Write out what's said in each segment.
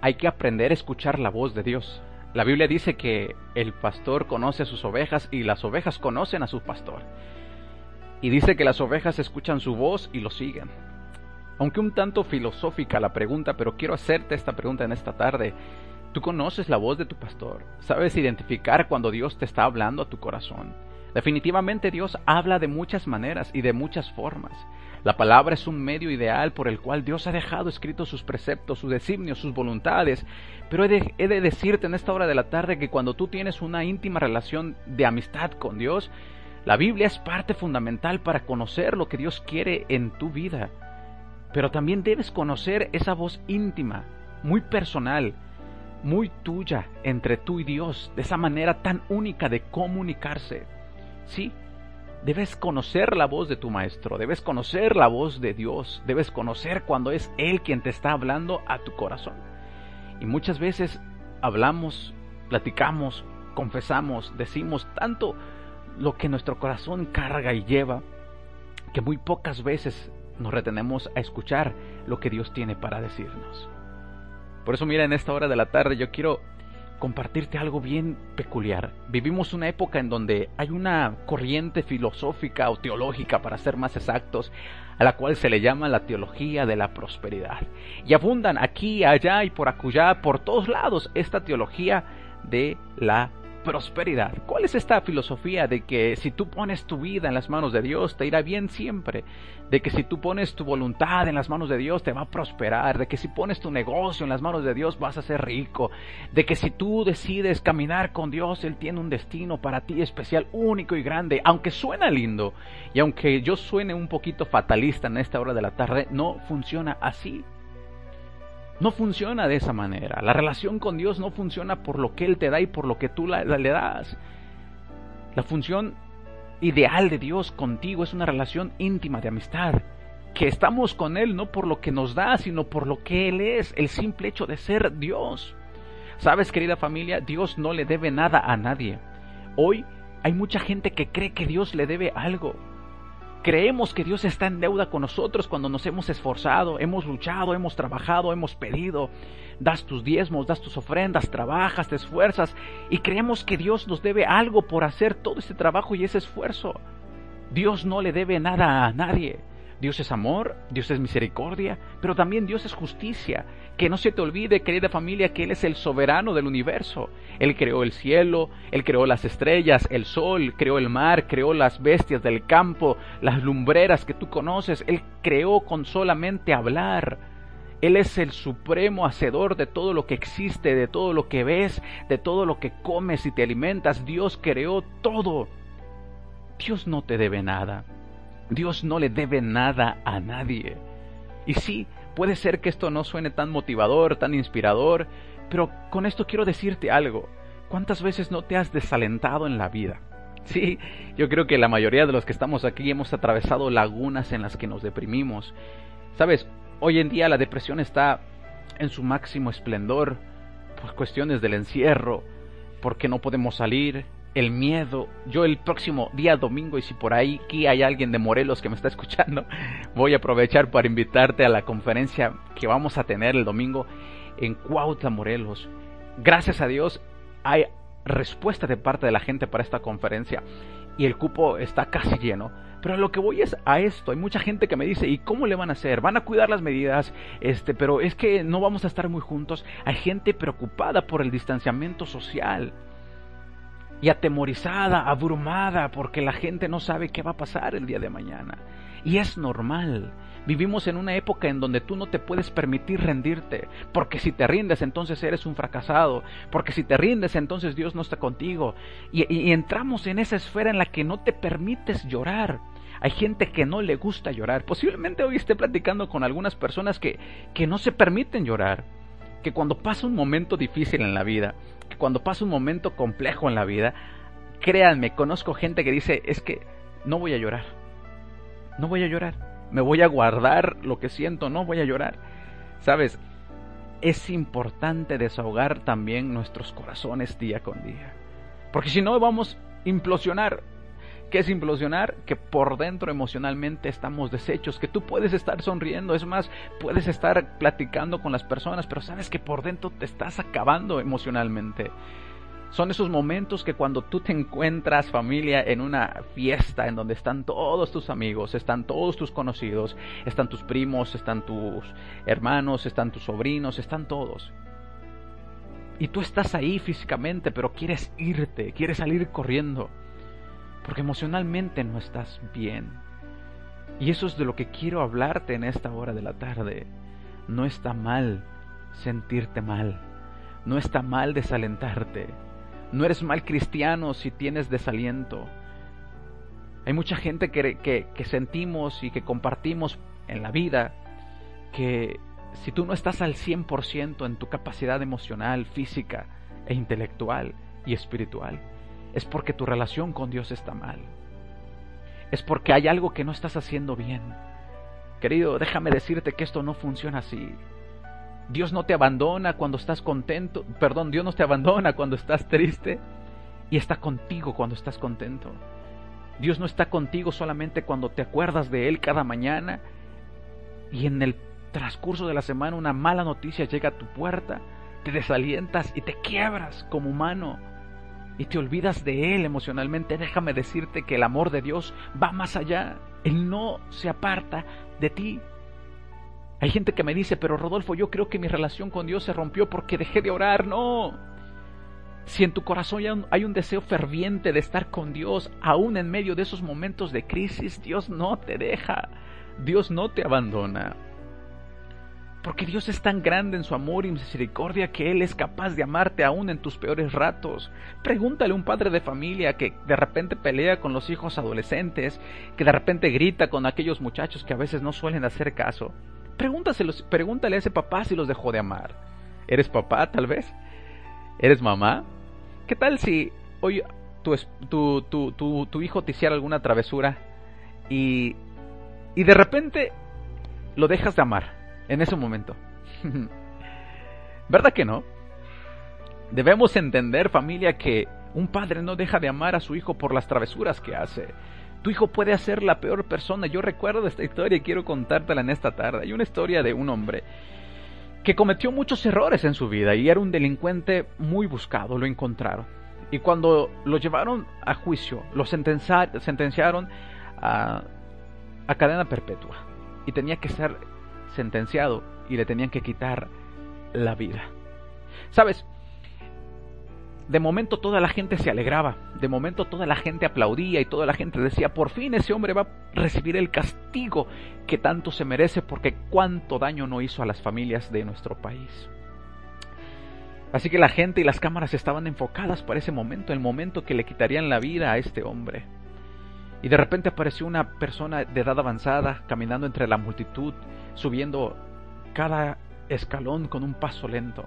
hay que aprender a escuchar la voz de Dios. La Biblia dice que el pastor conoce a sus ovejas y las ovejas conocen a su pastor. Y dice que las ovejas escuchan su voz y lo siguen. Aunque un tanto filosófica la pregunta, pero quiero hacerte esta pregunta en esta tarde. ¿Tú conoces la voz de tu pastor? ¿Sabes identificar cuando Dios te está hablando a tu corazón? Definitivamente Dios habla de muchas maneras y de muchas formas. La palabra es un medio ideal por el cual Dios ha dejado escritos sus preceptos, sus designios, sus voluntades. Pero he de, he de, decirte en esta hora de la tarde que cuando tú tienes una íntima relación de amistad con Dios, la Biblia es parte fundamental para conocer lo que Dios quiere en tu vida. Pero también debes conocer esa voz íntima, muy personal, muy tuya entre tú y Dios, de esa manera tan única de comunicarse. Sí, debes conocer la voz de tu maestro, debes conocer la voz de Dios, debes conocer cuando es Él quien te está hablando a tu corazón. Y muchas veces hablamos, platicamos, confesamos, decimos tanto lo que nuestro corazón carga y lleva, que muy pocas veces nos retenemos a escuchar lo que Dios tiene para decirnos. Por eso mira, en esta hora de la tarde yo quiero compartirte algo bien peculiar. Vivimos una época en donde hay una corriente filosófica o teológica, para ser más exactos, a la cual se le llama la teología de la prosperidad. Y abundan aquí, allá y por acullá, por todos lados, esta teología de la prosperidad. ¿Cuál es esta filosofía de que si tú pones tu vida en las manos de Dios te irá bien siempre? De que si tú pones tu voluntad en las manos de Dios te va a prosperar, de que si pones tu negocio en las manos de Dios vas a ser rico, de que si tú decides caminar con Dios Él tiene un destino para ti especial, único y grande, aunque suena lindo y aunque yo suene un poquito fatalista en esta hora de la tarde, no funciona así. No funciona de esa manera. La relación con Dios no funciona por lo que Él te da y por lo que tú le das. La función ideal de Dios contigo es una relación íntima de amistad. Que estamos con Él no por lo que nos da, sino por lo que Él es, el simple hecho de ser Dios. Sabes, querida familia, Dios no le debe nada a nadie. Hoy hay mucha gente que cree que Dios le debe algo. Creemos que Dios está en deuda con nosotros cuando nos hemos esforzado, hemos luchado, hemos trabajado, hemos pedido. Das tus diezmos, das tus ofrendas, trabajas, te esfuerzas y creemos que Dios nos debe algo por hacer todo ese trabajo y ese esfuerzo. Dios no le debe nada a nadie. Dios es amor, Dios es misericordia, pero también Dios es justicia. Que no se te olvide, querida familia, que Él es el soberano del universo. Él creó el cielo, Él creó las estrellas, el sol, creó el mar, creó las bestias del campo, las lumbreras que tú conoces. Él creó con solamente hablar. Él es el supremo hacedor de todo lo que existe, de todo lo que ves, de todo lo que comes y te alimentas. Dios creó todo. Dios no te debe nada. Dios no le debe nada a nadie. Y sí, puede ser que esto no suene tan motivador, tan inspirador, pero con esto quiero decirte algo. ¿Cuántas veces no te has desalentado en la vida? Sí, yo creo que la mayoría de los que estamos aquí hemos atravesado lagunas en las que nos deprimimos. Sabes, hoy en día la depresión está en su máximo esplendor por cuestiones del encierro, porque no podemos salir, el miedo. Yo el próximo día domingo, y si por ahí aquí hay alguien de Morelos que me está escuchando, voy a aprovechar para invitarte a la conferencia que vamos a tener el domingo en Cuautla, Morelos. Gracias a Dios hay respuesta de parte de la gente para esta conferencia y el cupo está casi lleno. Pero lo que voy es a esto. Hay mucha gente que me dice, ¿y cómo le van a hacer? Van a cuidar las medidas, este, pero es que no vamos a estar muy juntos. Hay gente preocupada por el distanciamiento social y atemorizada, abrumada, porque la gente no sabe qué va a pasar el día de mañana. Y es normal. Vivimos en una época en donde tú no te puedes permitir rendirte, porque si te rindes entonces eres un fracasado, porque si te rindes entonces Dios no está contigo. Y, y entramos en esa esfera en la que no te permites llorar. Hay gente que no le gusta llorar. Posiblemente hoy esté platicando con algunas personas que, que no se permiten llorar. Que cuando pasa un momento difícil en la vida, cuando pasa un momento complejo en la vida, créanme, conozco gente que dice, es que no voy a llorar. No voy a llorar. Me voy a guardar lo que siento, no voy a llorar. Sabes, es importante desahogar también nuestros corazones día con día. Porque si no vamos a implosionar. ¿Qué es implosionar? Que por dentro emocionalmente estamos deshechos, que tú puedes estar sonriendo, es más, puedes estar platicando con las personas, pero sabes que por dentro te estás acabando emocionalmente. Son esos momentos que cuando tú te encuentras familia en una fiesta en donde están todos tus amigos, están todos tus conocidos, están tus primos, están tus hermanos, están tus sobrinos, están todos. Y tú estás ahí físicamente, pero quieres irte, quieres salir corriendo porque emocionalmente no estás bien. Y eso es de lo que quiero hablarte en esta hora de la tarde. No está mal sentirte mal. No está mal desalentarte. No eres mal cristiano si tienes desaliento. Hay mucha gente que, que, sentimos y que compartimos en la vida que si tú no estás al 100% en tu capacidad emocional, física e intelectual y espiritual, es porque tu relación con Dios está mal. Es porque hay algo que no estás haciendo bien. Querido, déjame decirte que esto no funciona así. Dios no te abandona cuando estás contento, perdón, Dios no te abandona cuando estás triste y está contigo cuando estás contento. Dios no está contigo solamente cuando te acuerdas de Él cada mañana y en el transcurso de la semana una mala noticia llega a tu puerta, te desalientas y te quiebras como humano y te olvidas de Él emocionalmente, déjame decirte que el amor de Dios va más allá. Él no se aparta de ti. Hay gente que me dice, pero Rodolfo, yo creo que mi relación con Dios se rompió porque dejé de orar. No. Si en tu corazón hay un deseo ferviente de estar con Dios, aún en medio de esos momentos de crisis, Dios no te deja. Dios no te abandona. Porque Dios es tan grande en su amor y misericordia que Él es capaz de amarte aún en tus peores ratos. Pregúntale a un padre de familia que de repente pelea con los hijos adolescentes, que de repente grita con aquellos muchachos que a veces no suelen hacer caso. pregúntale a ese papá si los dejó de amar. ¿Eres papá tal vez? ¿Eres mamá? ¿Qué tal si hoy tu, hijo te hiciera alguna travesura y de repente lo dejas de amar? En ese momento. ¿Verdad que no? Debemos entender, familia, que un padre no deja de amar a su hijo por las travesuras que hace. Tu hijo puede ser la peor persona. Yo recuerdo esta historia y quiero contártela en esta tarde. Hay una historia de un hombre que cometió muchos errores en su vida y era un delincuente muy buscado. Lo encontraron. Y cuando lo llevaron a juicio, lo sentenciaron a, a cadena perpetua. Y tenía que ser sentenciado y le tenían que quitar la vida. ¿Sabes? De momento toda la gente se alegraba, de momento toda la gente aplaudía y toda la gente decía, por fin ese hombre va a recibir el castigo que tanto se merece porque cuánto daño no hizo a las familias de nuestro país. Así que la gente y las cámaras estaban enfocadas para ese momento, el momento que le quitarían la vida a este hombre. Y de repente apareció una persona de edad avanzada caminando entre la multitud, subiendo cada escalón con un paso lento.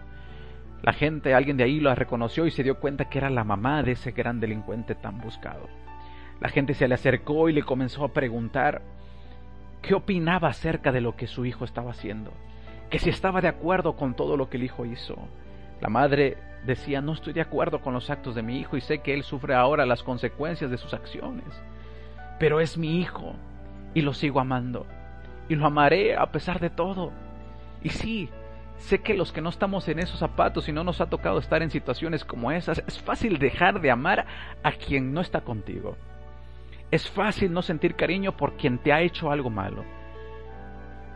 La gente, alguien de ahí la reconoció y se dio cuenta que era la mamá de ese gran delincuente tan buscado. La gente se le acercó y le comenzó a preguntar qué opinaba acerca de lo que su hijo estaba haciendo, que si estaba de acuerdo con todo lo que el hijo hizo. La madre decía, no estoy de acuerdo con los actos de mi hijo y sé que él sufre ahora las consecuencias de sus acciones pero es mi hijo y lo sigo amando y lo amaré a pesar de todo. Y sí, sé que los que no estamos en esos zapatos y no nos ha tocado estar en situaciones como esas, es fácil dejar de amar a quien no está contigo. Es fácil no sentir cariño por quien te ha hecho algo malo.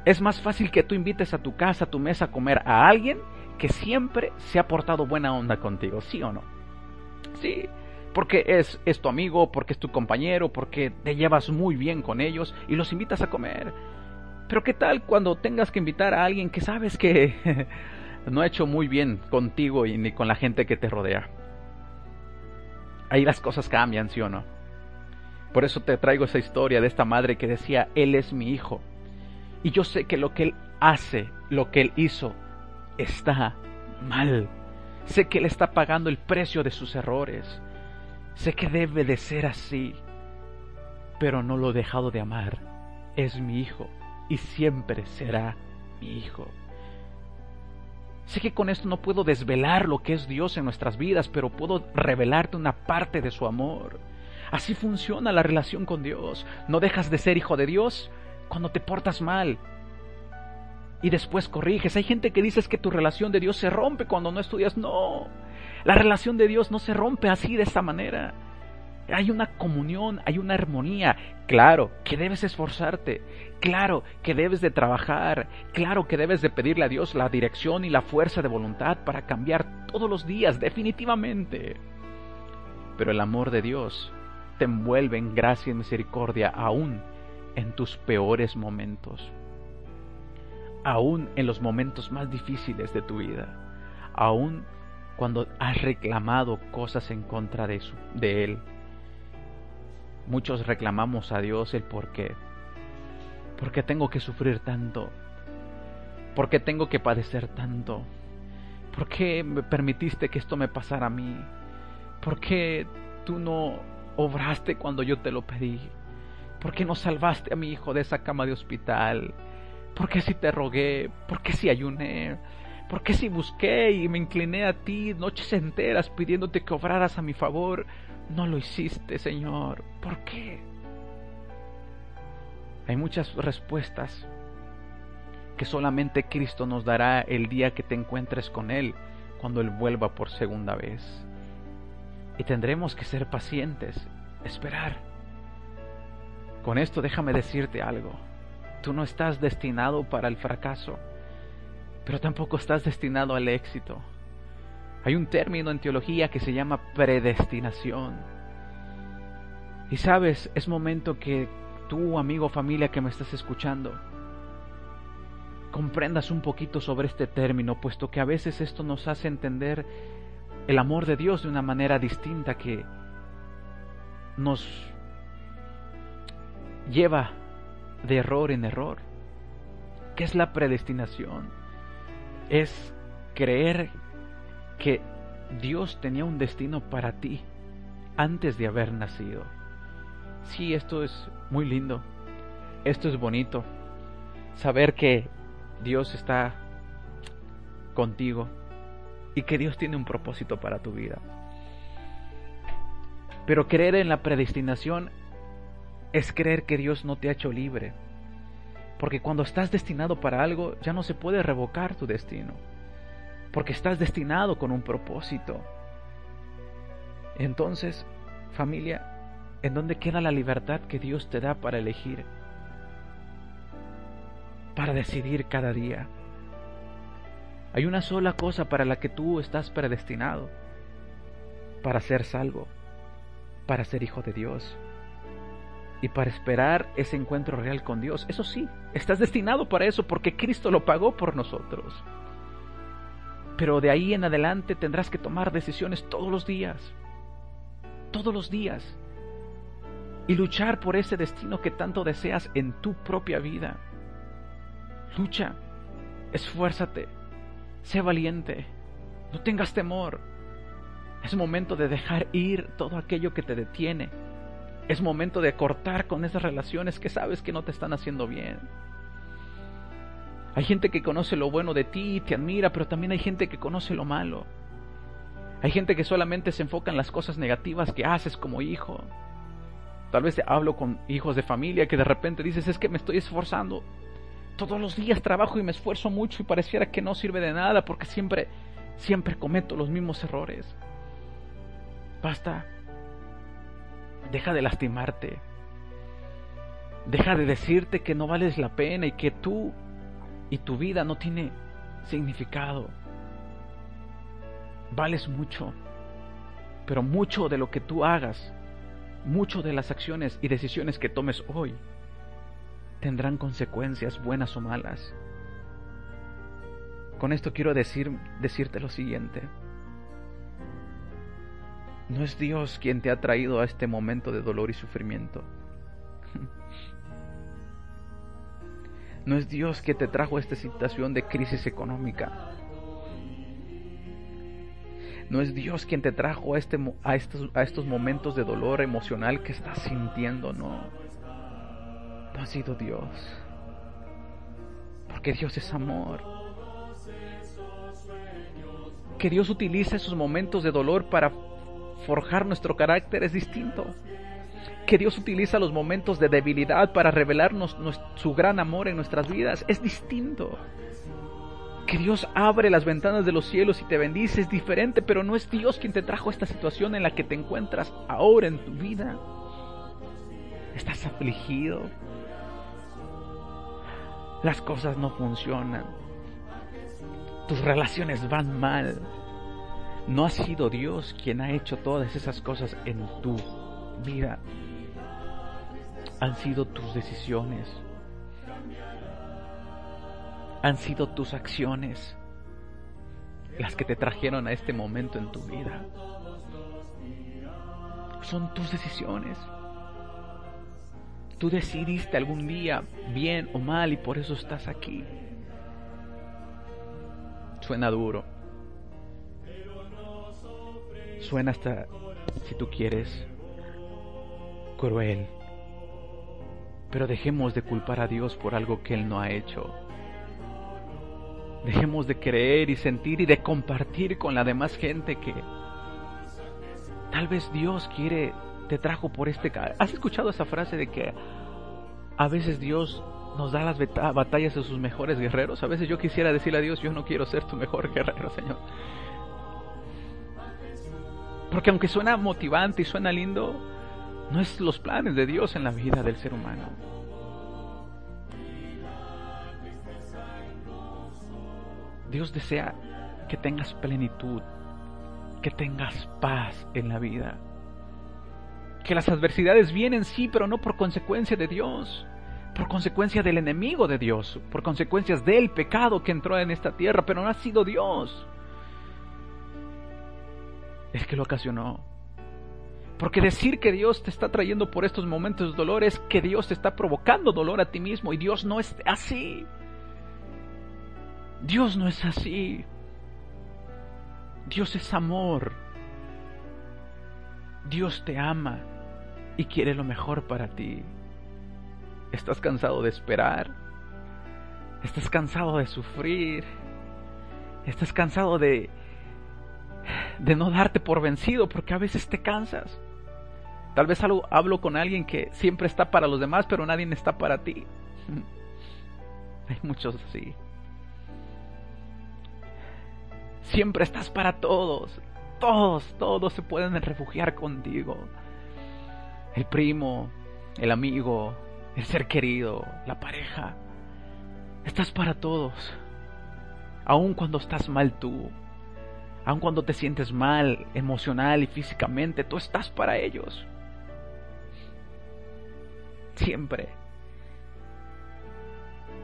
Es más fácil que tú invites a tu casa, a tu mesa a comer a alguien que siempre se ha portado buena onda contigo, ¿sí o no? Sí, porque es, es tu amigo, porque es tu compañero, porque te llevas muy bien con ellos y los invitas a comer. Pero ¿qué tal cuando tengas que invitar a alguien que sabes que no ha hecho muy bien contigo y ni con la gente que te rodea? Ahí las cosas cambian, ¿sí o no? Por eso te traigo esa historia de esta madre que decía, Él es mi hijo. Y yo sé que lo que Él hace, lo que Él hizo, está mal. Sé que Él está pagando el precio de sus errores. Sé que debe de ser así, pero no lo he dejado de amar. Es mi hijo y siempre será mi hijo. Sé que con esto no puedo desvelar lo que es Dios en nuestras vidas, pero puedo revelarte una parte de su amor. Así funciona la relación con Dios. No dejas de ser hijo de Dios cuando te portas mal. Y después corriges. Hay gente que dice que tu relación de Dios se rompe cuando no estudias. No. La relación de Dios no se rompe así de esta manera. Hay una comunión, hay una armonía. Claro que debes esforzarte, claro que debes de trabajar, claro que debes de pedirle a Dios la dirección y la fuerza de voluntad para cambiar todos los días, definitivamente. Pero el amor de Dios te envuelve en gracia y misericordia aún en tus peores momentos, aún en los momentos más difíciles de tu vida, aún cuando has reclamado cosas en contra de, de Él Muchos reclamamos a Dios el por qué. ¿Por qué tengo que sufrir tanto? ¿Por qué tengo que padecer tanto? ¿Por qué me permitiste que esto me pasara a mí? ¿Por qué tú no obraste cuando yo te lo pedí? ¿Por qué no salvaste a mi hijo de esa cama de hospital? ¿Por qué si te rogué? ¿Por qué si ayuné? ¿Por qué si busqué y me incliné a ti noches enteras pidiéndote que obraras a mi favor? No lo hiciste, Señor. ¿Por qué? Hay muchas respuestas que solamente Cristo nos dará el día que te encuentres con Él, cuando Él vuelva por segunda vez. Y tendremos que ser pacientes, esperar. Con esto déjame decirte algo. Tú no estás destinado para el fracaso, pero tampoco estás destinado al éxito. Hay un término en teología que se llama predestinación. Y sabes, es momento que tú, amigo, familia que me estás escuchando, comprendas un poquito sobre este término, puesto que a veces esto nos hace entender el amor de Dios de una manera distinta que nos lleva de error en error. ¿Qué es la predestinación? Es creer que Dios tenía un destino para ti antes de haber nacido. Sí, esto es muy lindo. Esto es bonito. Saber que Dios está contigo y que Dios tiene un propósito para tu vida. Pero creer en la predestinación es creer que Dios no te ha hecho libre. Porque cuando estás destinado para algo, ya no se puede revocar tu destino porque estás destinado con un propósito. Entonces, familia, ¿en dónde queda la libertad que Dios te da para elegir? Para decidir cada día. Hay una sola cosa para la que tú estás predestinado. Para ser salvo. Para ser hijo de Dios. Y para esperar ese encuentro real con Dios. Eso sí, estás destinado para eso porque Cristo lo pagó por nosotros. Pero de ahí en adelante tendrás que tomar decisiones todos los días. Todos los días. Y luchar por ese destino que tanto deseas en tu propia vida. Lucha. Esfuérzate. Sé valiente. No tengas temor. Es momento de dejar ir todo aquello que te detiene. Es momento de cortar con esas relaciones que sabes que no te están haciendo bien. Hay gente que conoce lo bueno de ti y te admira, pero también hay gente que conoce lo malo. Hay gente que solamente se enfoca en las cosas negativas que haces como hijo. Tal vez hablo con hijos de familia que de repente dices, es que me estoy esforzando. Todos los días trabajo y me esfuerzo mucho y pareciera que no sirve de nada porque siempre, siempre cometo los mismos errores. Basta. Deja de lastimarte. Deja de decirte que no vales la pena y que tú y tu vida no tiene significado. Vales mucho, pero mucho de lo que tú hagas, mucho de las acciones y decisiones que tomes hoy, tendrán consecuencias buenas o malas. Con esto quiero decir, decirte lo siguiente. No es Dios quien te ha traído a este momento de dolor y sufrimiento. No es Dios que te trajo a esta situación de crisis económica. No es Dios quien te trajo a, este, a, estos, a estos momentos de dolor emocional que estás sintiendo, no. No ha sido Dios. Porque Dios es amor. Que Dios utilice esos momentos de dolor para forjar nuestro carácter es distinto. que Dios utiliza los momentos de debilidad para revelarnos su gran amor en nuestras vidas. Es distinto. Que Dios abre las ventanas de los cielos y te bendice es diferente, pero no es Dios quien te trajo esta situación en la que te encuentras ahora en tu vida. Estás afligido. Las cosas no funcionan. Tus relaciones van mal. No ha sido Dios quien ha hecho todas esas cosas en tu vida han sido tus decisiones, han sido tus acciones las que te trajeron a este momento en tu vida. Son tus decisiones. Tú decidiste algún día bien o mal y por eso estás aquí. Suena duro. Suena hasta, si tú quieres, cruel. Pero dejemos de culpar a Dios por algo que Él no ha hecho. Dejemos de creer y sentir y de compartir con la demás gente que tal vez Dios quiere, te trajo por este... ¿Has escuchado esa frase de que a veces Dios nos da las batallas de sus mejores guerreros? A veces yo quisiera decirle a Dios, yo no quiero ser tu mejor guerrero, Señor. Porque aunque suena motivante y suena lindo, no es los planes de Dios en la vida del ser humano. Dios desea que tengas plenitud, que tengas paz en la vida. Que las adversidades vienen, sí, pero no por consecuencia de Dios, por consecuencia del enemigo de Dios, por consecuencias del pecado que entró en esta tierra, pero no ha sido Dios el que lo ocasionó. Porque decir que Dios te está trayendo por estos momentos de dolor es que Dios te está provocando dolor a ti mismo y Dios no es así. Dios no es así. Dios es amor. Dios te ama y quiere lo mejor para ti. ¿Estás cansado de esperar? ¿Estás cansado de sufrir? ¿Estás cansado de de no darte por vencido porque a veces te cansas? Tal vez hablo con alguien que siempre está para los demás, pero nadie está para ti. Hay muchos así. Siempre estás para todos. Todos, todos se pueden refugiar contigo. El primo, el amigo, el ser querido, la pareja. Estás para todos. Aun cuando estás mal tú. Aun cuando te sientes mal emocional y físicamente, tú estás para ellos siempre.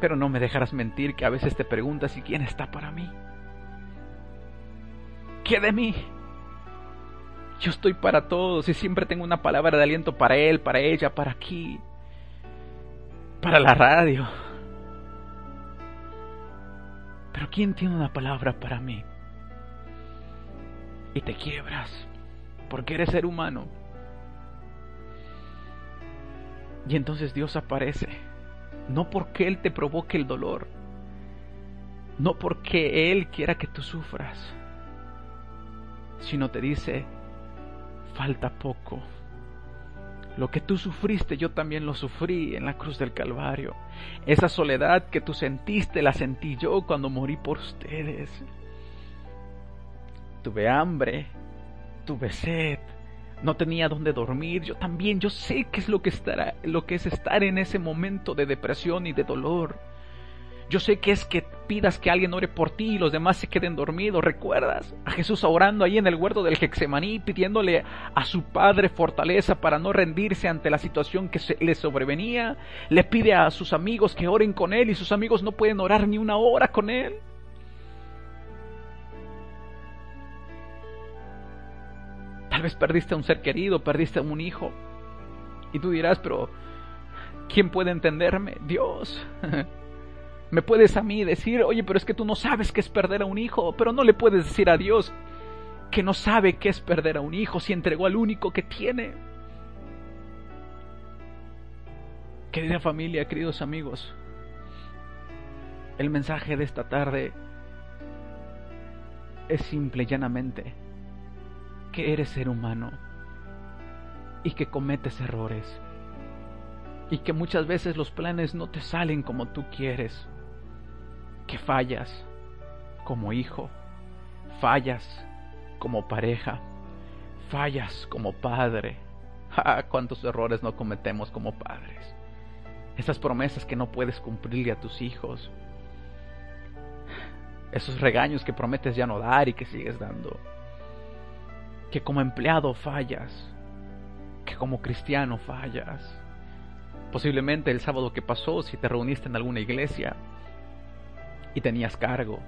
Pero no me dejarás mentir que a veces te preguntas, ¿y quién está para mí? ¿Qué de mí? Yo estoy para todos y siempre tengo una palabra de aliento para él, para ella, para aquí, para la radio. Pero ¿quién tiene una palabra para mí? Y te quiebras porque eres ser humano y entonces Dios aparece. No porque Él te provoque el dolor. No porque Él quiera que tú sufras. Sino te dice, falta poco. Lo que tú sufriste yo también lo sufrí en la cruz del Calvario. Esa soledad que tú sentiste la sentí yo cuando morí por ustedes. Tuve hambre, tuve sed, no tenía dónde dormir, yo también, yo sé qué es lo que, estará, lo que es estar en ese momento de depresión y de dolor. Yo sé que es que pidas que alguien ore por ti y los demás se queden dormidos. ¿Recuerdas? A Jesús orando ahí en el huerto del Hexemaní, pidiéndole a su Padre fortaleza para no rendirse ante la situación que le sobrevenía. Le pide a sus amigos que oren con él y sus amigos no pueden orar ni una hora con él. Tal vez perdiste a un ser querido, perdiste a un hijo. Y tú dirás, pero ¿quién puede entenderme? Dios. Me puedes a mí decir, oye, pero es que tú no sabes qué es perder a un hijo, pero no le puedes decir a Dios que no sabe qué es perder a un hijo si entregó al único que tiene. Querida familia, queridos amigos, el mensaje de esta tarde es simple y llanamente que eres ser humano, y que cometes errores y que muchas veces los planes no te salen como tú quieres, que fallas como hijo, fallas como pareja, fallas como padre. Ah, cuántos errores no cometemos como padres. Esas promesas que no puedes cumplirle a tus hijos. Esos regaños que prometes ya no dar y que sigues dando. Que como empleado fallas. Que como cristiano fallas Posiblemente el sábado que pasó, si te reuniste en alguna iglesia y tenías cargo.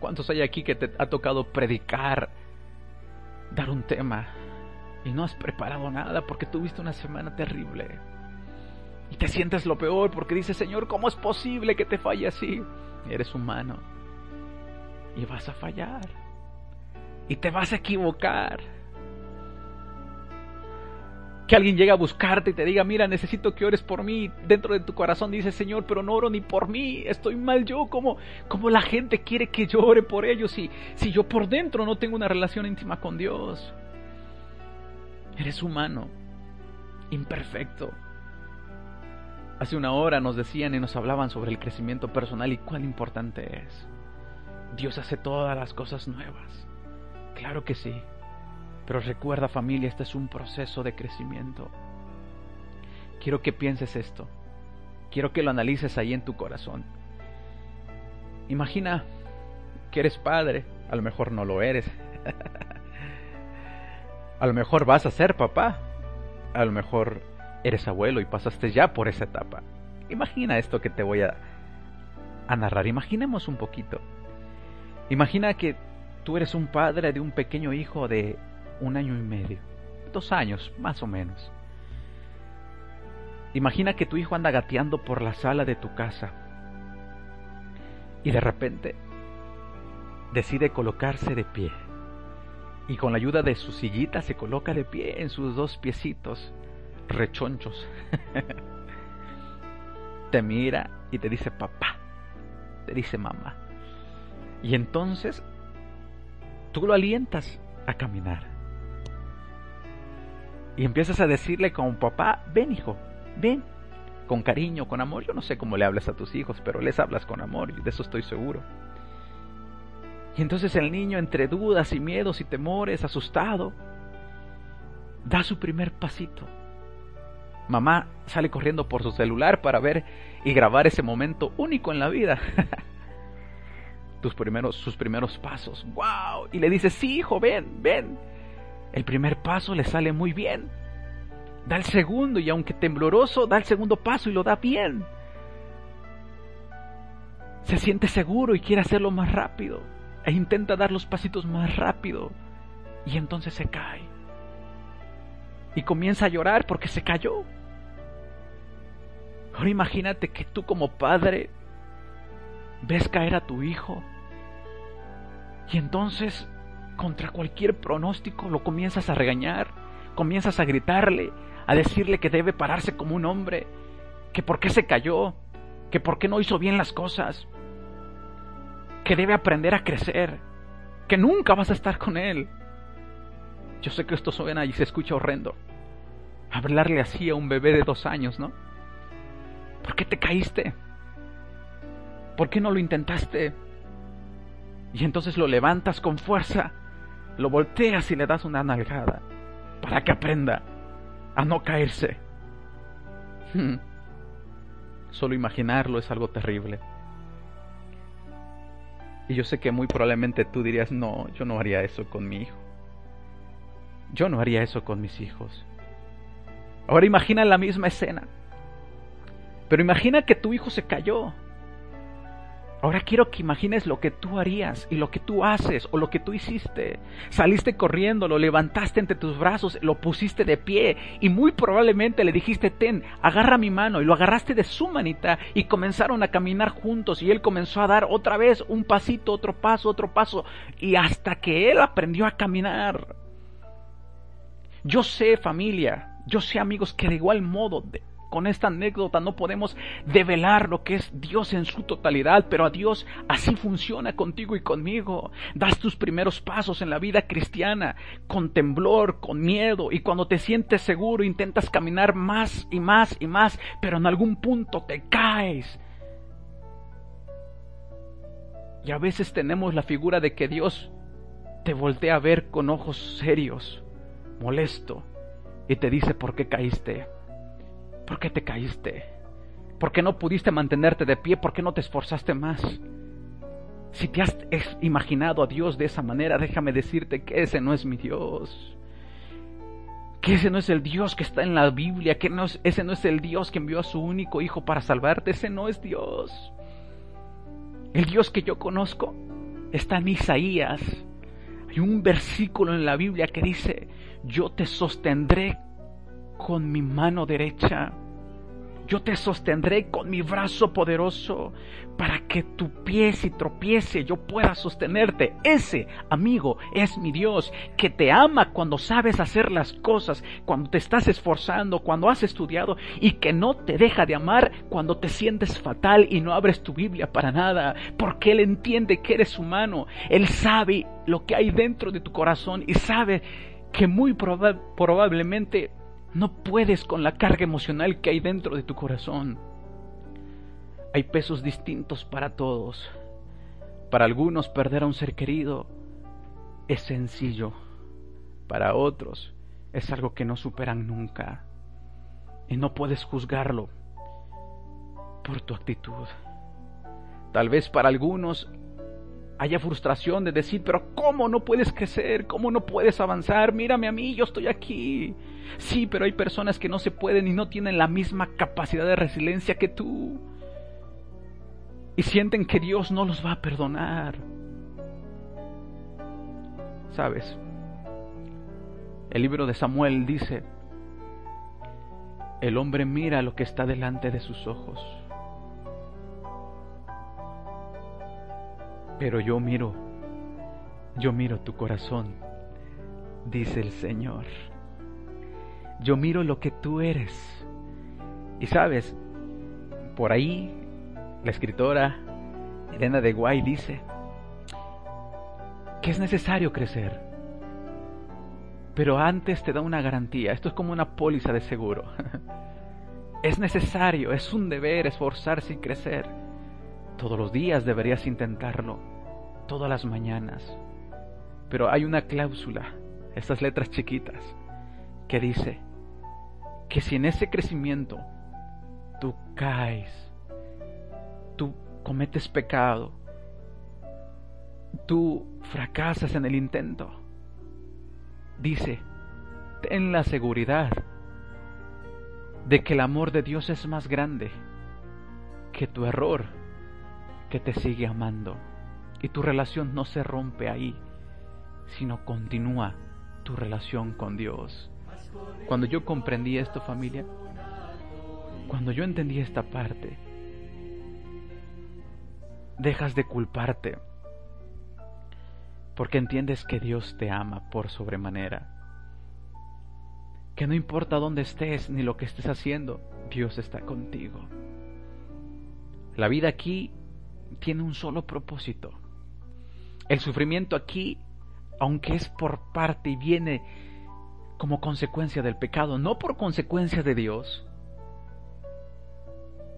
¿Cuántos hay aquí que te ha tocado predicar, dar un tema y no has preparado nada porque tuviste una semana terrible? Y te sientes lo peor porque dices, Señor, ¿cómo es posible que te falle así? Eres humano y vas a fallar y te vas a equivocar que alguien llegue a buscarte y te diga, mira, necesito que ores por mí. Dentro de tu corazón dices, Señor, pero no oro ni por mí, estoy mal yo. ¿Cómo, cómo la gente quiere que yo ore por ellos si, si yo por dentro no tengo una relación íntima con Dios? Eres humano, imperfecto. Hace una hora nos decían y nos hablaban sobre el crecimiento personal y cuán importante es. Dios hace todas las cosas nuevas. Claro que sí. Pero recuerda familia, este es un proceso de crecimiento. Quiero que pienses esto. Quiero que lo analices ahí en tu corazón. Imagina que eres padre. A lo mejor no lo eres. a lo mejor vas a ser papá. A lo mejor eres abuelo y pasaste ya por esa etapa. Imagina esto que te voy a, a narrar. Imaginemos un poquito. Imagina que tú eres un padre de un pequeño hijo de un año y medio, dos años más o menos. Imagina que tu hijo anda gateando por la sala de tu casa y de repente decide colocarse de pie y con la ayuda de su sillita se coloca de pie en sus dos piecitos rechonchos. te mira y te dice papá, te dice mamá. Y entonces tú lo alientas a caminar. Y empiezas a decirle como papá, ven hijo, ven, con cariño, con amor. Yo no sé cómo le hablas a tus hijos, pero les hablas con amor y de eso estoy seguro. Y entonces el niño, entre dudas y miedos y temores, asustado, da su primer pasito. Mamá sale corriendo por su celular para ver y grabar ese momento único en la vida. Tus primeros, sus primeros pasos. ¡Wow! Y le dice, sí, hijo, ven, ven. El primer paso le sale muy bien. Da el segundo y aunque tembloroso, da el segundo paso y lo da bien. Se siente seguro y quiere hacerlo más rápido. E intenta dar los pasitos más rápido. Y entonces se cae. Y comienza a llorar porque se cayó. Ahora imagínate que tú como padre ves caer a tu hijo. Y entonces contra cualquier pronóstico lo comienzas a regañar, comienzas a gritarle, a decirle que debe pararse como un hombre, que por qué se cayó, que por qué no hizo bien las cosas, que debe aprender a crecer, que nunca vas a estar con él. Yo sé que esto suena y se escucha horrendo. Hablarle así a un bebé de dos años, ¿no? ¿Por qué te caíste? ¿Por qué no lo intentaste? Y entonces lo levantas con fuerza lo volteas y le das una nalgada para que aprenda a no caerse. Hmm. Solo imaginarlo es algo terrible. Y yo sé que muy probablemente tú dirías, no, yo no haría eso con mi hijo. Yo no haría eso con mis hijos. Ahora imagina la misma escena. Pero imagina que tu hijo se cayó Ahora quiero que imagines lo que tú harías y lo que tú haces o lo que tú hiciste. Saliste corriendo, lo levantaste entre tus brazos, lo pusiste de pie y muy probablemente le dijiste, ten, agarra mi mano y lo agarraste de su manita y comenzaron a caminar juntos y él comenzó a dar otra vez un pasito, otro paso, otro paso y hasta que él aprendió a caminar. Yo sé familia, yo sé amigos que de igual modo con esta anécdota no podemos develar lo que es Dios en su totalidad, pero a Dios así funciona contigo y conmigo. Das tus primeros pasos en la vida cristiana con temblor, con miedo, y cuando te sientes seguro intentas caminar más y más y más, pero en algún punto te caes. Y a veces tenemos la figura de que Dios te voltea a ver con ojos serios, molesto, y te dice por qué caíste, por qué te caíste, por qué no pudiste mantenerte de pie, por qué no te esforzaste más. Si te has imaginado a Dios de esa manera, déjame decirte que ese no es mi Dios. Que ese no es el Dios que está en la Biblia, que ese no es el Dios que envió a su único Hijo para salvarte, ese no es Dios. El Dios que yo conozco está en Isaías hay un versículo en la Biblia que dice, yo te sostendré con mi mano derecha yo te sostendré con mi brazo poderoso para que tu pie si tropiece yo pueda sostenerte. Ese, amigo, es mi Dios, que te ama cuando sabes hacer las cosas, cuando te estás esforzando, cuando has estudiado y que no te deja de amar cuando te sientes fatal y no abres tu Biblia para nada, porque Él entiende que eres humano, Él sabe lo que hay dentro de tu corazón y sabe que muy probablemente no puedes con la carga emocional que hay dentro de tu corazón. Hay pesos distintos para todos. Para algunos perder a un ser querido es sencillo. Para otros es algo que no superan nunca. Y no puedes juzgarlo por tu actitud. Tal vez para algunos haya frustración de decir, pero ¿cómo no puedes crecer? ¿Cómo no puedes avanzar? Mírame a mí, yo estoy aquí. Sí, pero hay personas que no se pueden y no tienen la misma capacidad de resiliencia que tú. Y sienten que Dios no los va a perdonar. ¿Sabes? El libro de Samuel dice, el hombre mira lo que está delante de sus ojos Pero yo miro, yo miro tu corazón, dice el Señor. Yo miro lo que tú eres. Y sabes, por ahí la escritora Elena de Guay dice que es necesario crecer. Pero antes te da una garantía. Esto es como una póliza de seguro. es necesario, es un deber esforzarse y crecer. Todos los días deberías intentarlo todas las mañanas. Pero hay una cláusula, estas letras chiquitas, que dice que si en ese crecimiento tú caes, tú cometes pecado, tú fracasas en el intento, dice, ten la seguridad de que el amor de Dios es más grande que tu error que te sigue amando. Y tu relación no se rompe ahí, sino continúa tu relación con Dios. Cuando yo comprendí esto, familia, cuando yo entendí esta parte, dejas de culparte, porque entiendes que Dios te ama por sobremanera, que no importa dónde estés ni lo que estés haciendo, Dios está contigo. La vida aquí tiene un solo propósito, el sufrimiento aquí, aunque es por parte y viene como consecuencia del pecado, no por consecuencia de Dios.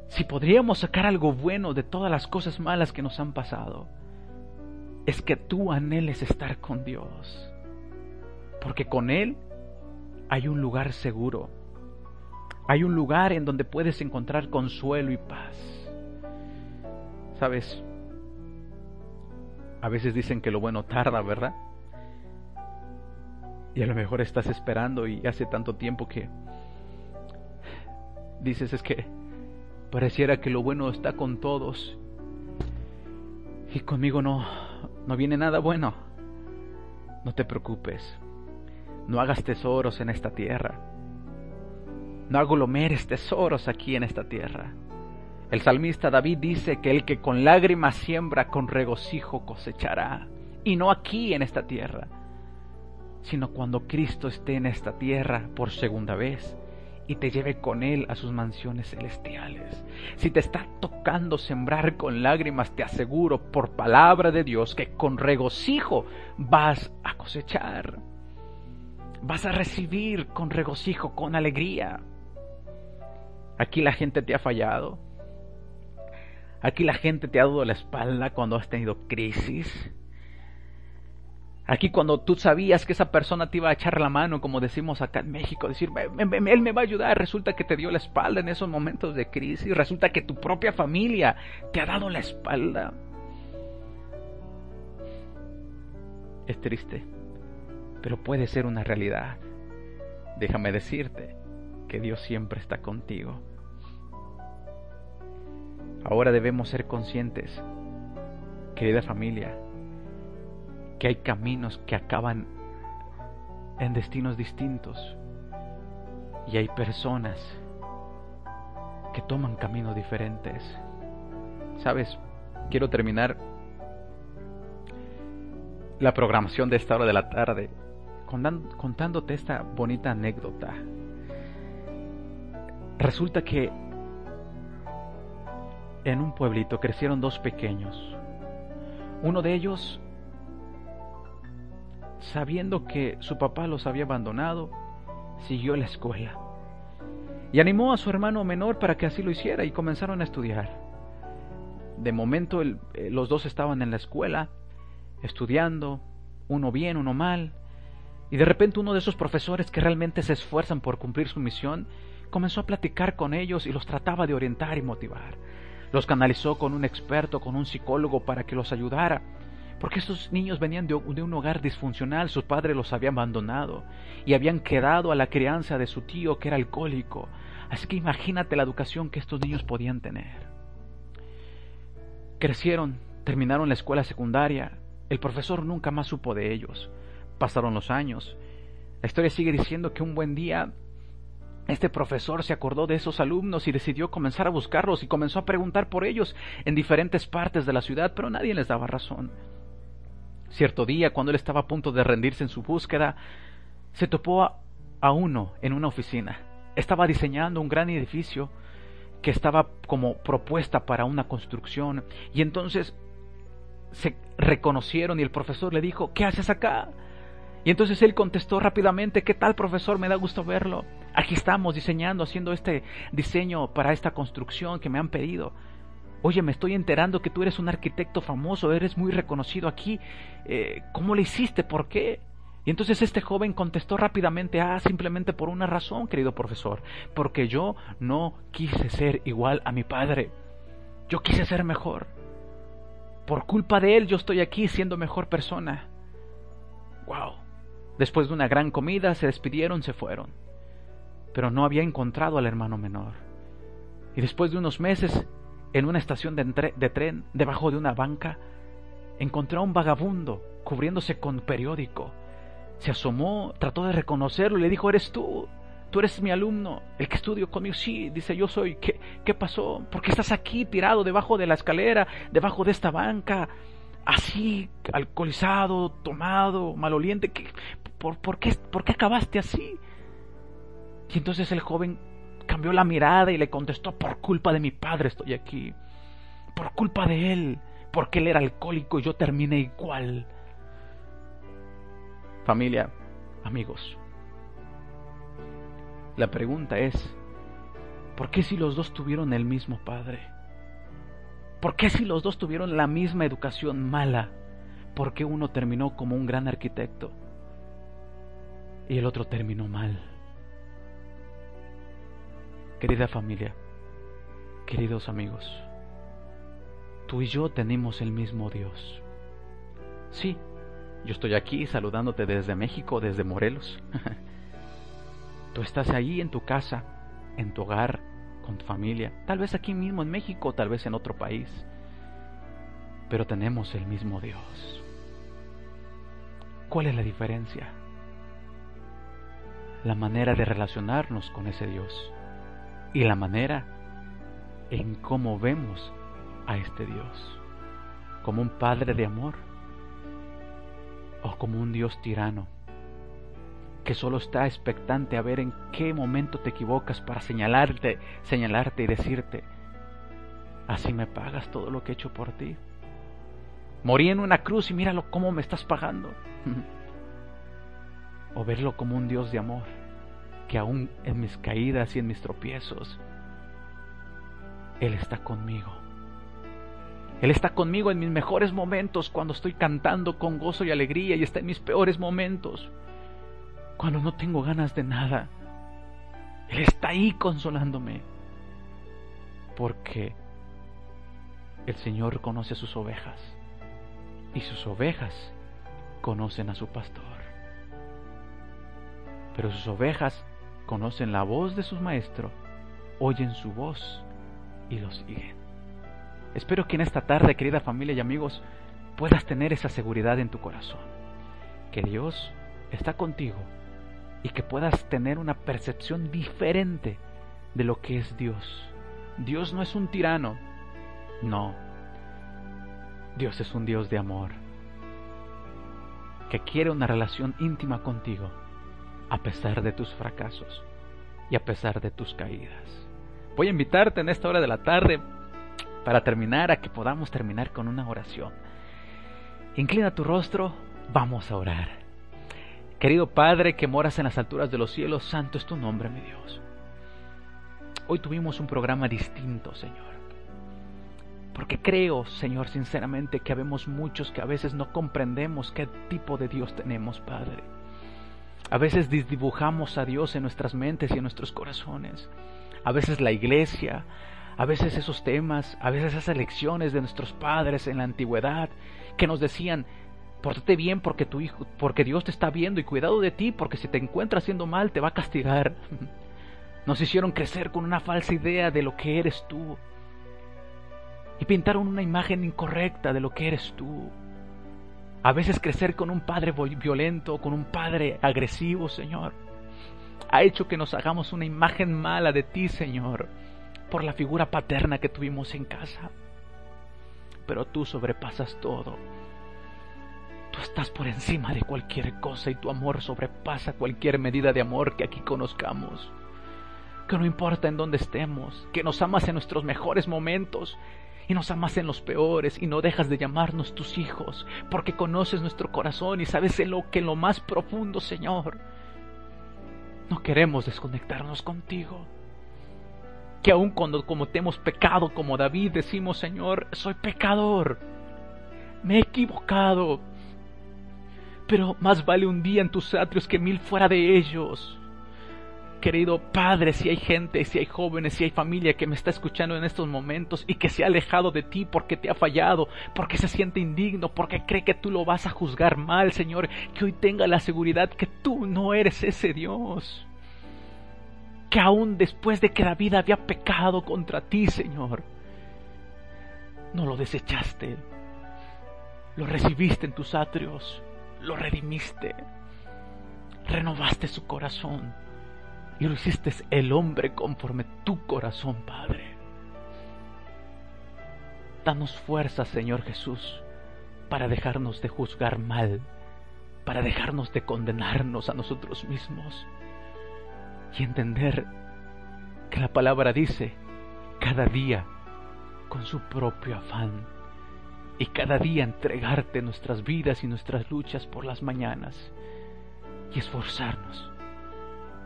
Si podríamos sacar algo bueno de todas las cosas malas que nos han pasado, es que tú anheles estar con Dios. Porque con Él hay un lugar seguro. Hay un lugar en donde puedes encontrar consuelo y paz. Sabes, a veces dicen que lo bueno tarda, ¿verdad? Y a lo mejor estás esperando y hace tanto tiempo que dices es que pareciera que lo bueno está con todos y conmigo no no viene nada bueno. No te preocupes. No hagas tesoros en esta tierra. No aglomeres tesoros aquí en esta tierra. El salmista David dice que el que con lágrimas siembra, con regocijo cosechará. Y no aquí en esta tierra, sino cuando Cristo esté en esta tierra por segunda vez y te lleve con Él a sus mansiones celestiales. Si te está tocando sembrar con lágrimas, te aseguro por palabra de Dios que con regocijo vas a cosechar. Vas a recibir con regocijo, con alegría. Aquí la gente te ha fallado. Aquí la gente te ha dado la espalda cuando has tenido crisis. Aquí cuando tú sabías que esa persona te iba a echar la mano, como decimos acá en México, decir, él me va a ayudar, resulta que te dio la espalda en esos momentos de crisis, resulta que tu propia familia te ha dado la espalda. Es triste, pero puede ser una realidad. Déjame decirte que Dios siempre está contigo. Ahora debemos ser conscientes, querida familia, que hay caminos que acaban en destinos distintos y hay personas que toman caminos diferentes. Sabes, quiero terminar la programación de esta hora de la tarde contándote esta bonita anécdota. Resulta que en un pueblito crecieron dos pequeños. Uno de ellos sabiendo que su papá los había abandonado, siguió la escuela y animó a su hermano menor para que así lo hiciera y comenzaron a estudiar. De momento eh, los dos estaban en la escuela, estudiando, uno bien, uno mal, y de repente uno de esos profesores que realmente se esfuerzan por cumplir su misión comenzó a platicar con ellos y los trataba de orientar y motivar. Los canalizó con un experto, con un psicólogo para que los ayudara porque estos niños venían de, un hogar disfuncional, sus padres los habían abandonado y habían quedado a la crianza de su tío que era alcohólico. Así que imagínate la educación que estos niños podían tener. Crecieron, terminaron la escuela secundaria, el profesor nunca más supo de ellos. Pasaron los años. La historia sigue diciendo que un buen día este profesor se acordó de esos alumnos y decidió comenzar a buscarlos y comenzó a preguntar por ellos en diferentes partes de la ciudad, pero nadie les daba razón. Cierto día, cuando él estaba a punto de rendirse en su búsqueda, se topó a, uno en una oficina. Estaba diseñando un gran edificio que estaba como propuesta para una construcción y entonces se reconocieron y el profesor le dijo, ¿qué haces acá? Y entonces él contestó rápidamente, ¿qué tal profesor? Me da gusto verlo. Aquí estamos diseñando, haciendo este diseño para esta construcción que me han pedido. Oye, me estoy enterando que tú eres un arquitecto famoso, eres muy reconocido aquí. Eh, ¿Cómo le hiciste? ¿Por qué? Y entonces este joven contestó rápidamente, ah, simplemente por una razón, querido profesor, porque yo no quise ser igual a mi padre. Yo quise ser mejor. Por culpa de él yo estoy aquí siendo mejor persona. Wow. Después de una gran comida se despidieron, se fueron. Pero no había encontrado al hermano menor. Y después de unos meses en una estación de, tren, debajo de una banca, encontró a un vagabundo cubriéndose con periódico. Se asomó, trató de reconocerlo y le dijo, eres tú, tú eres mi alumno, el que estudió conmigo. Sí, dice, yo soy. ¿Qué, qué pasó? ¿Por qué estás aquí tirado debajo de la escalera, debajo de esta banca? Así, alcoholizado, tomado, maloliente. por, por, qué, ¿Por qué acabaste así? Y entonces el joven cambió la mirada y le contestó, por culpa de mi padre estoy aquí. Por culpa de él, porque él era alcohólico y yo terminé igual. Familia, amigos, la pregunta es, ¿por qué si los dos tuvieron el mismo padre? ¿Por qué si los dos tuvieron la misma educación mala? ¿Por qué uno terminó como un gran arquitecto y el otro terminó mal? Querida familia, queridos amigos, tú y yo tenemos el mismo Dios. Sí, yo estoy aquí saludándote desde México, desde Morelos. tú estás ahí en tu casa, en tu hogar, con tu familia, tal vez aquí mismo en México, tal vez en otro país, pero tenemos el mismo Dios. ¿Cuál es la diferencia? La manera de relacionarnos con ese Dios y la manera en cómo vemos a este Dios, como un Padre de amor o como un Dios tirano que solo está expectante a ver en qué momento te equivocas para señalarte, señalarte y decirte, así me pagas todo lo que he hecho por ti. Morí en una cruz y míralo cómo me estás pagando. o verlo como un Dios de amor, que aún en mis caídas y en mis tropiezos, Él está conmigo. Él está conmigo en mis mejores momentos, cuando estoy cantando con gozo y alegría, y está en mis peores momentos, cuando no tengo ganas de nada. Él está ahí consolándome, porque el Señor conoce a sus ovejas, y sus ovejas conocen a su pastor pero sus ovejas conocen la voz de su maestro, oyen su voz y lo siguen. Espero que en esta tarde, querida familia y amigos, puedas tener esa seguridad en tu corazón, que Dios está contigo y que puedas tener una percepción diferente de lo que es Dios. Dios no es un tirano, no. Dios es un Dios de amor, que quiere una relación íntima contigo a pesar de tus fracasos y a pesar de tus caídas. Voy a invitarte en esta hora de la tarde para terminar a que podamos terminar con una oración. Inclina tu rostro, vamos a orar. Querido Padre que moras en las alturas de los cielos, santo es tu nombre, mi Dios. Hoy tuvimos un programa distinto, Señor. Porque creo, Señor, sinceramente, que habemos muchos que a veces no comprendemos qué tipo de Dios tenemos, Padre. A veces dibujamos a Dios en nuestras mentes y en nuestros corazones. A veces la iglesia, a veces esos temas, a veces esas lecciones de nuestros padres en la antigüedad que nos decían, pórtate bien porque tu hijo, porque Dios te está viendo y cuidado de ti porque si te encuentras haciendo mal te va a castigar. Nos hicieron crecer con una falsa idea de lo que eres tú y pintaron una imagen incorrecta de lo que eres tú. A veces crecer con un padre violento, con un padre agresivo, Señor, ha hecho que nos hagamos una imagen mala de ti, Señor, por la figura paterna que tuvimos en casa. Pero tú sobrepasas todo. Tú estás por encima de cualquier cosa y tu amor sobrepasa cualquier medida de amor que aquí conozcamos. Que no importa en dónde estemos, que nos amas en nuestros mejores momentos y nos amas en los peores y no dejas de llamarnos tus hijos, porque conoces nuestro corazón y sabes en lo que en lo más profundo, Señor, no queremos desconectarnos contigo. Que aun cuando cometemos pecado como David decimos, Señor, soy pecador, me he equivocado, pero más vale un día en tus atrios que mil fuera de ellos querido Padre, si hay gente, si hay jóvenes, si hay familia que me está escuchando en estos momentos y que se ha alejado de ti porque te ha fallado, porque se siente indigno, porque cree que tú lo vas a juzgar mal, Señor, que hoy tenga la seguridad que tú no eres ese Dios. Que aún después de que David había pecado contra ti, Señor, no lo desechaste, lo recibiste en tus atrios, lo redimiste, renovaste su corazón y lo hiciste el hombre conforme tu corazón, Padre. Danos fuerza, Señor Jesús, para dejarnos de juzgar mal, para dejarnos de condenarnos a nosotros mismos y entender que la palabra dice cada día con su propio afán y cada día entregarte nuestras vidas y nuestras luchas por las mañanas y esforzarnos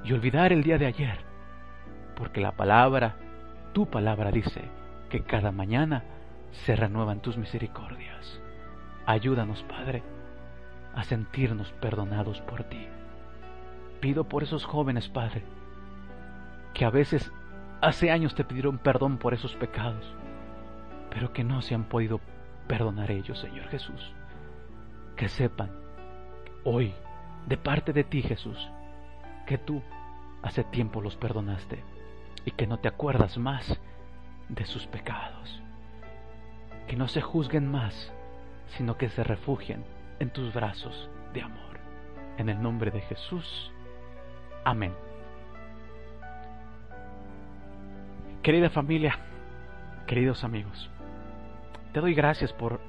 y olvidar el día de ayer, porque la palabra, tu palabra dice que cada mañana se renuevan tus misericordias. Ayúdanos, Padre, a sentirnos perdonados por ti. Pido por esos jóvenes, Padre, que a veces hace años te pidieron perdón por esos pecados, pero que no se han podido perdonar ellos, Señor Jesús. Que sepan hoy, de parte de ti, Jesús, que tú hace tiempo los perdonaste y que no te acuerdas más de sus pecados. Que no se juzguen más, sino que se refugien en tus brazos de amor. En el nombre de Jesús. Amén. Querida familia, queridos amigos, te doy gracias por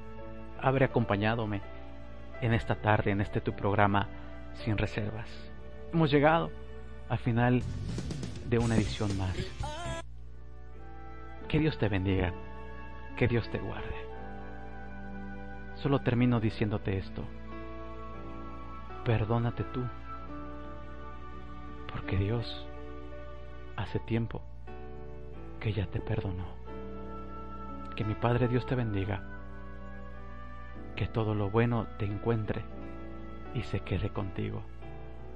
haber acompañadome en esta tarde, en este tu programa sin reservas hemos llegado al final de una edición más. Que Dios te bendiga, que Dios te guarde. Solo termino diciéndote esto. Perdónate tú, porque Dios hace tiempo que ya te perdonó. Que mi Padre Dios te bendiga, que todo lo bueno te encuentre y se quede contigo.